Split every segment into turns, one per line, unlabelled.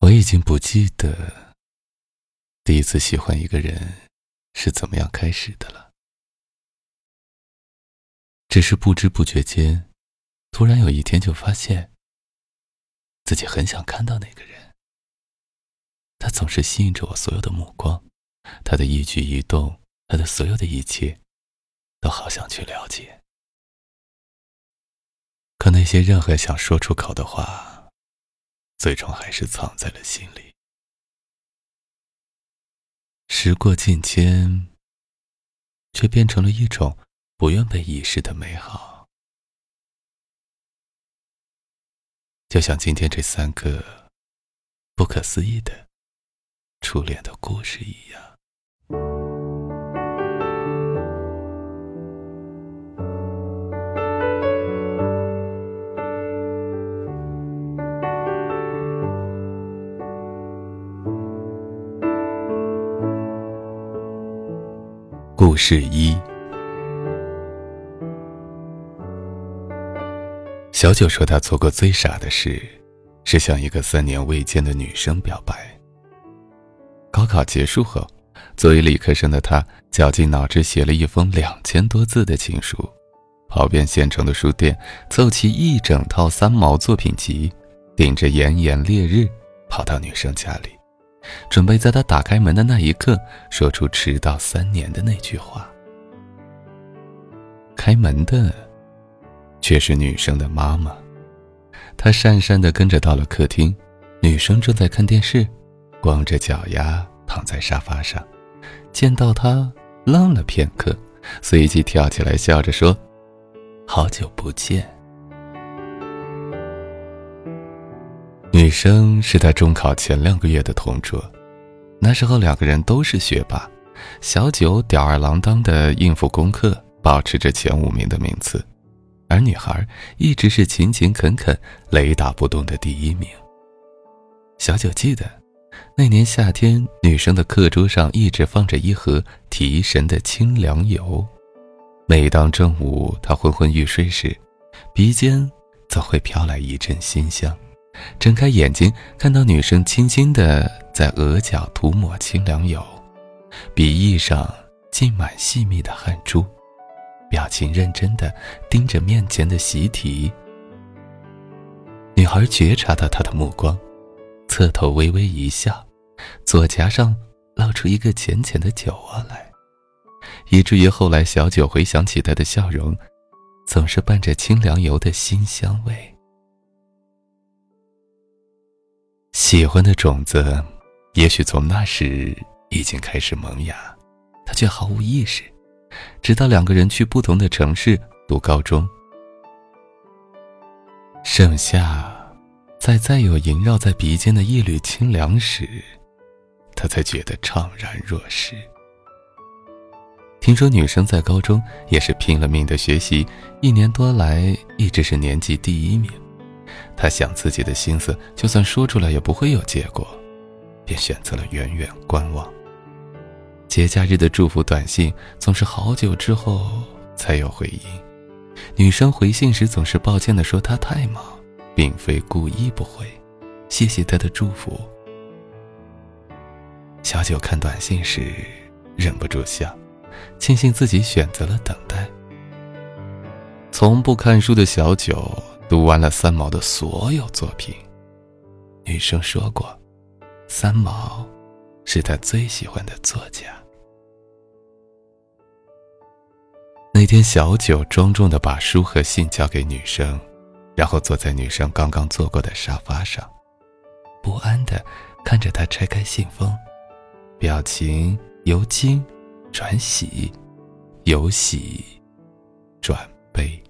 我已经不记得第一次喜欢一个人是怎么样开始的了，只是不知不觉间，突然有一天就发现自己很想看到那个人。他总是吸引着我所有的目光，他的一举一动，他的所有的一切，都好想去了解。可那些任何想说出口的话。最终还是藏在了心里。时过境迁，却变成了一种不愿被遗失的美好，就像今天这三个不可思议的初恋的故事一样。故事一：小九说，他做过最傻的事，是向一个三年未见的女生表白。高考结束后，作为理科生的他，绞尽脑汁写了一封两千多字的情书，跑遍县城的书店，凑齐一整套三毛作品集，顶着炎炎烈日，跑到女生家里。准备在他打开门的那一刻，说出迟到三年的那句话。开门的，却是女生的妈妈。她讪讪地跟着到了客厅，女生正在看电视，光着脚丫躺在沙发上。见到她，愣了片刻，随即跳起来笑着说：“好久不见。”女生是他中考前两个月的同桌，那时候两个人都是学霸，小九吊儿郎当的应付功课，保持着前五名的名次，而女孩一直是勤勤恳恳、雷打不动的第一名。小九记得，那年夏天，女生的课桌上一直放着一盒提神的清凉油，每当正午她昏昏欲睡时，鼻尖总会飘来一阵馨香。睁开眼睛，看到女生轻轻地在额角涂抹清凉油，鼻翼上浸满细密的汗珠，表情认真地盯着面前的习题。女孩觉察到他的目光，侧头微微一笑，左颊上露出一个浅浅的酒窝来，以至于后来小九回想起她的笑容，总是伴着清凉油的馨香味。喜欢的种子，也许从那时已经开始萌芽，他却毫无意识，直到两个人去不同的城市读高中。盛夏，在再有萦绕在鼻尖的一缕清凉时，他才觉得怅然若失。听说女生在高中也是拼了命的学习，一年多来一直是年级第一名。他想自己的心思，就算说出来也不会有结果，便选择了远远观望。节假日的祝福短信总是好久之后才有回应，女生回信时总是抱歉地说她太忙，并非故意不回，谢谢她的祝福。小九看短信时忍不住笑，庆幸自己选择了等待。从不看书的小九。读完了三毛的所有作品，女生说过，三毛是她最喜欢的作家。那天，小九庄重的把书和信交给女生，然后坐在女生刚刚坐过的沙发上，不安的看着她拆开信封，表情由惊转喜，由喜转悲。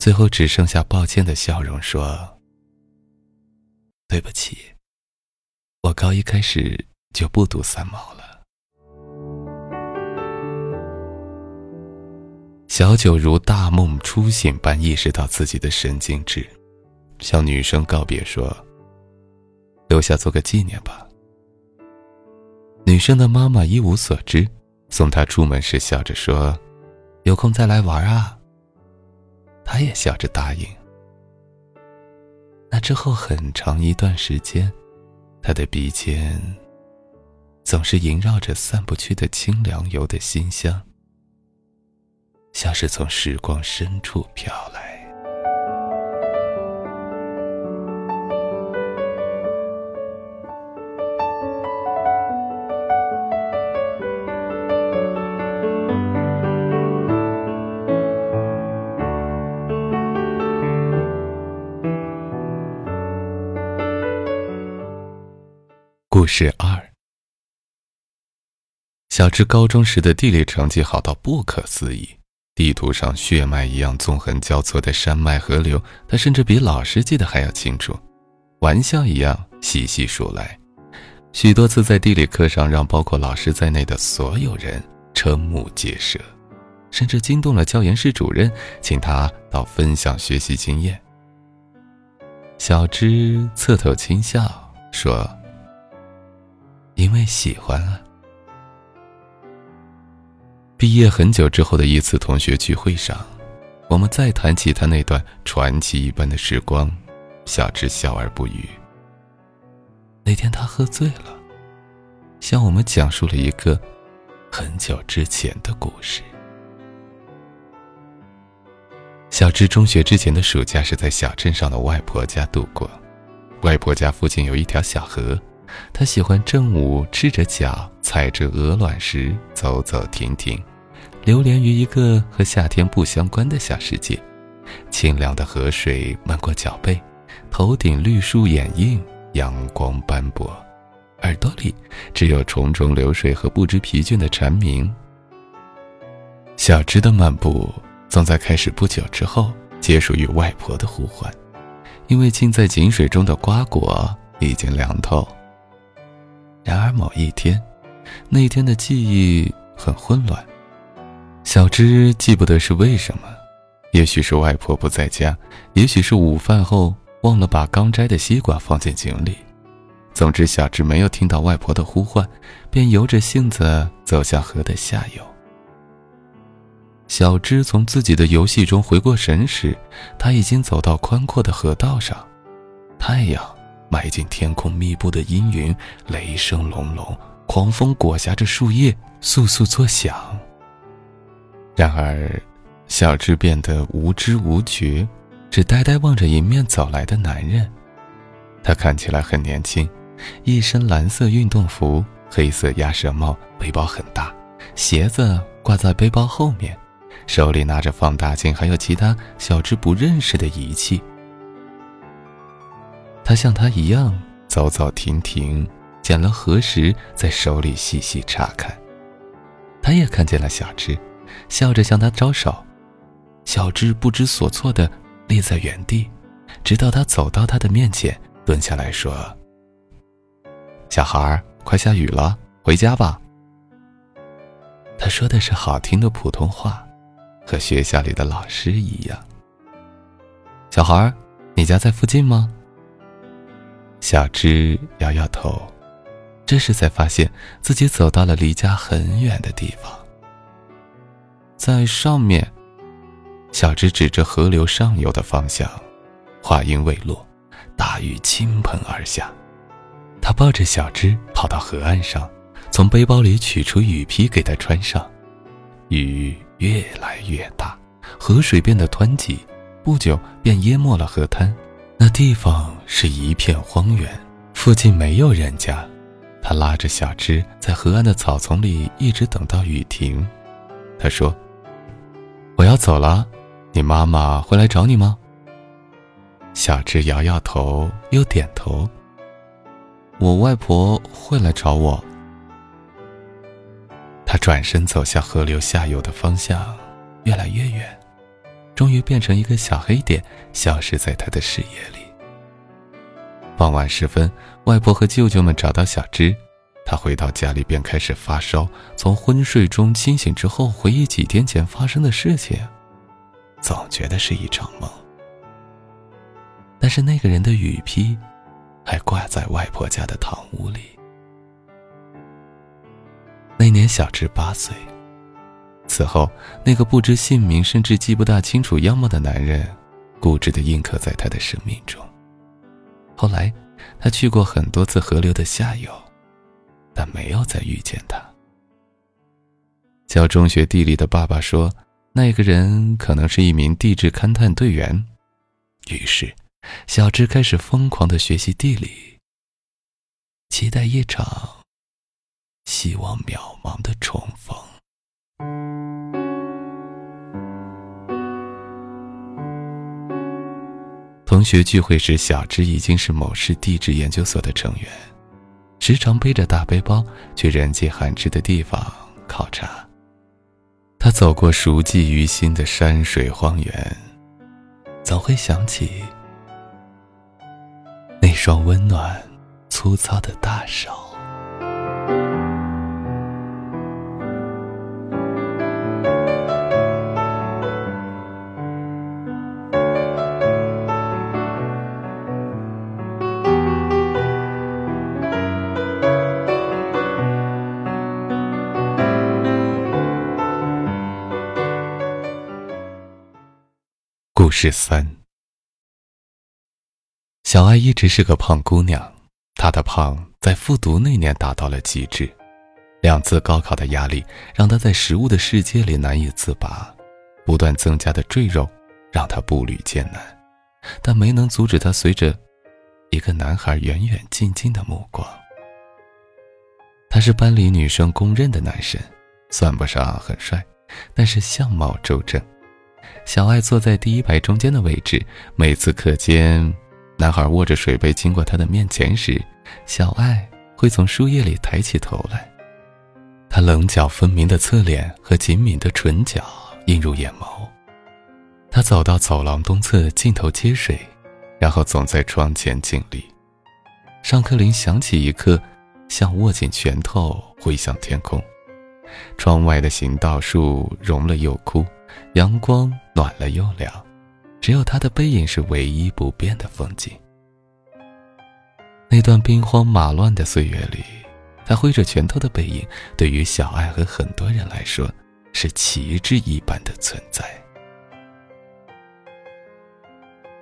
最后只剩下抱歉的笑容，说：“对不起，我高一开始就不读三毛了。”小九如大梦初醒般意识到自己的神经质，向女生告别说：“留下做个纪念吧。”女生的妈妈一无所知，送她出门时笑着说：“有空再来玩啊。”他也笑着答应。那之后很长一段时间，他的鼻尖总是萦绕着散不去的清凉油的馨香，像是从时光深处飘来。故事二：小智高中时的地理成绩好到不可思议，地图上血脉一样纵横交错的山脉河流，他甚至比老师记得还要清楚，玩笑一样细细数来，许多次在地理课上让包括老师在内的所有人瞠目结舌，甚至惊动了教研室主任，请他到分享学习经验。小芝侧头轻笑说。因为喜欢啊！毕业很久之后的一次同学聚会上，我们再谈起他那段传奇一般的时光，小智笑而不语。那天他喝醉了，向我们讲述了一个很久之前的故事。小智中学之前的暑假是在小镇上的外婆家度过，外婆家附近有一条小河。他喜欢正午赤着脚踩着鹅卵石走走停停，流连于一个和夏天不相关的小世界。清凉的河水漫过脚背，头顶绿树掩映，阳光斑驳，耳朵里只有重重流水和不知疲倦的蝉鸣。小芝的漫步总在开始不久之后结束于外婆的呼唤，因为浸在井水中的瓜果已经凉透。然而某一天，那天的记忆很混乱。小芝记不得是为什么，也许是外婆不在家，也许是午饭后忘了把刚摘的西瓜放进井里。总之，小芝没有听到外婆的呼唤，便由着性子走向河的下游。小芝从自己的游戏中回过神时，他已经走到宽阔的河道上，太阳。埋进天空密布的阴云，雷声隆隆，狂风裹挟着树叶簌簌作响。然而，小智变得无知无觉，只呆呆望着迎面走来的男人。他看起来很年轻，一身蓝色运动服，黑色鸭舌帽，背包很大，鞋子挂在背包后面，手里拿着放大镜，还有其他小智不认识的仪器。他像他一样走走停停，捡了何石，在手里细细查看。他也看见了小芝，笑着向他招手。小芝不知所措地立在原地，直到他走到他的面前，蹲下来说：“小孩儿，快下雨了，回家吧。”他说的是好听的普通话，和学校里的老师一样。小孩儿，你家在附近吗？小芝摇摇头，这时才发现自己走到了离家很远的地方。在上面，小芝指着河流上游的方向。话音未落，大雨倾盆而下。他抱着小芝跑到河岸上，从背包里取出雨披给她穿上。雨越来越大，河水变得湍急，不久便淹没了河滩。那地方是一片荒原，附近没有人家。他拉着小芝在河岸的草丛里一直等到雨停。他说：“我要走了，你妈妈会来找你吗？”小芝摇摇头，又点头。我外婆会来找我。他转身走向河流下游的方向，越来越远。终于变成一个小黑点，消失在他的视野里。傍晚时分，外婆和舅舅们找到小芝，她回到家里便开始发烧。从昏睡中清醒之后，回忆几天前发生的事情，总觉得是一场梦。但是那个人的雨披，还挂在外婆家的堂屋里。那年小芝八岁。此后，那个不知姓名甚至记不大清楚样貌的男人，固执地印刻在他的生命中。后来，他去过很多次河流的下游，但没有再遇见他。教中学地理的爸爸说，那个人可能是一名地质勘探队员。于是，小智开始疯狂的学习地理，期待一场希望渺茫的重逢。同学聚会时，小智已经是某市地质研究所的成员，时常背着大背包去人迹罕至的地方考察。他走过熟记于心的山水荒原，总会想起那双温暖、粗糙的大手。故事三：小爱一直是个胖姑娘，她的胖在复读那年达到了极致。两次高考的压力让她在食物的世界里难以自拔，不断增加的赘肉让她步履艰难，但没能阻止她随着一个男孩远远近近的目光。他是班里女生公认的男神，算不上很帅，但是相貌周正。小爱坐在第一排中间的位置，每次课间，男孩握着水杯经过他的面前时，小爱会从书页里抬起头来。他棱角分明的侧脸和紧抿的唇角映入眼眸。他走到走廊东侧尽头接水，然后总在窗前静立。上课铃响起一刻，像握紧拳头挥向天空。窗外的行道树融了又枯。阳光暖了又凉，只有他的背影是唯一不变的风景。那段兵荒马乱的岁月里，他挥着拳头的背影，对于小爱和很多人来说，是旗帜一般的存在。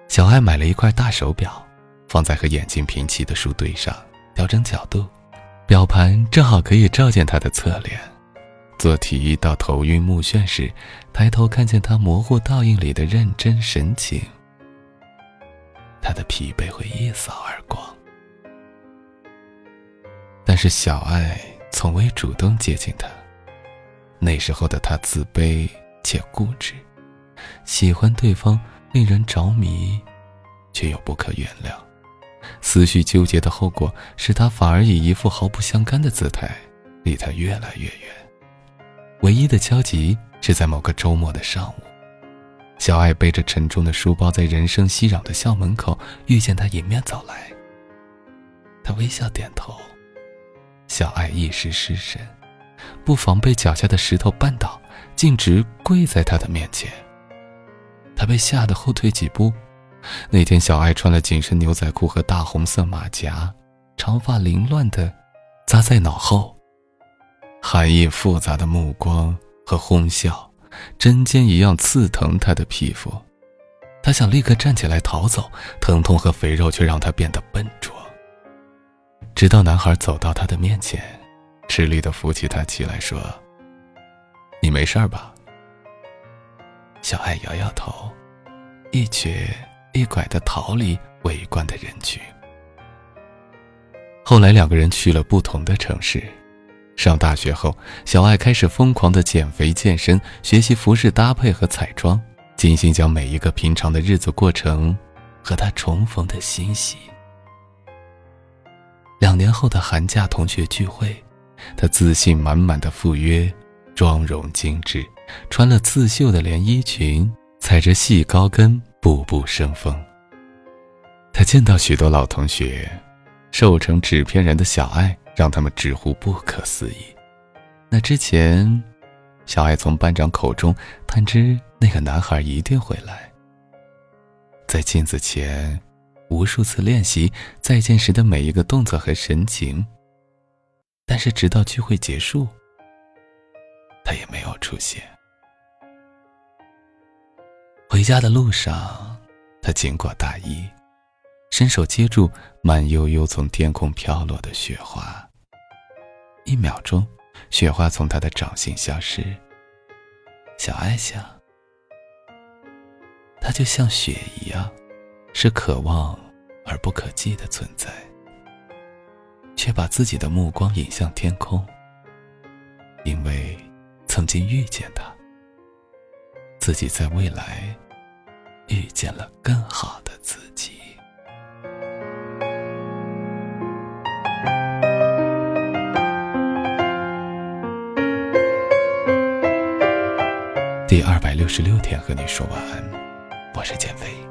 小爱买了一块大手表，放在和眼睛平齐的书堆上，调整角度，表盘正好可以照见他的侧脸。做题到头晕目眩时，抬头看见他模糊倒影里的认真神情，他的疲惫会一扫而光。但是小爱从未主动接近他。那时候的他自卑且固执，喜欢对方令人着迷，却又不可原谅。思绪纠结的后果是他反而以一副毫不相干的姿态离他越来越远。唯一的交集是在某个周末的上午，小爱背着沉重的书包在人声熙攘的校门口遇见他迎面走来。他微笑点头，小爱一时失神，不防被脚下的石头绊倒，径直跪在他的面前。他被吓得后退几步。那天，小爱穿了紧身牛仔裤和大红色马甲，长发凌乱的扎在脑后。含义复杂的目光和哄笑，针尖一样刺疼他的皮肤。他想立刻站起来逃走，疼痛和肥肉却让他变得笨拙。直到男孩走到他的面前，吃力的扶起他起来，说：“你没事吧？”小爱摇摇头，一瘸一拐的逃离围观的人群。后来，两个人去了不同的城市。上大学后，小爱开始疯狂的减肥健身，学习服饰搭配和彩妆，精心将每一个平常的日子过成和他重逢的欣喜。两年后的寒假同学聚会，她自信满满的赴约，妆容精致，穿了刺绣的连衣裙，踩着细高跟，步步生风。她见到许多老同学，瘦成纸片人的小爱。让他们直呼不可思议。那之前，小爱从班长口中探知那个男孩一定会来，在镜子前无数次练习再见时的每一个动作和神情。但是直到聚会结束，他也没有出现。回家的路上，他经过大一，伸手接住慢悠悠从天空飘落的雪花。一秒钟，雪花从他的掌心消失。小爱想，他就像雪一样，是可望而不可及的存在，却把自己的目光引向天空，因为曾经遇见他，自己在未来遇见了更好的自己。第二百六十六天和你说晚安，我是减肥。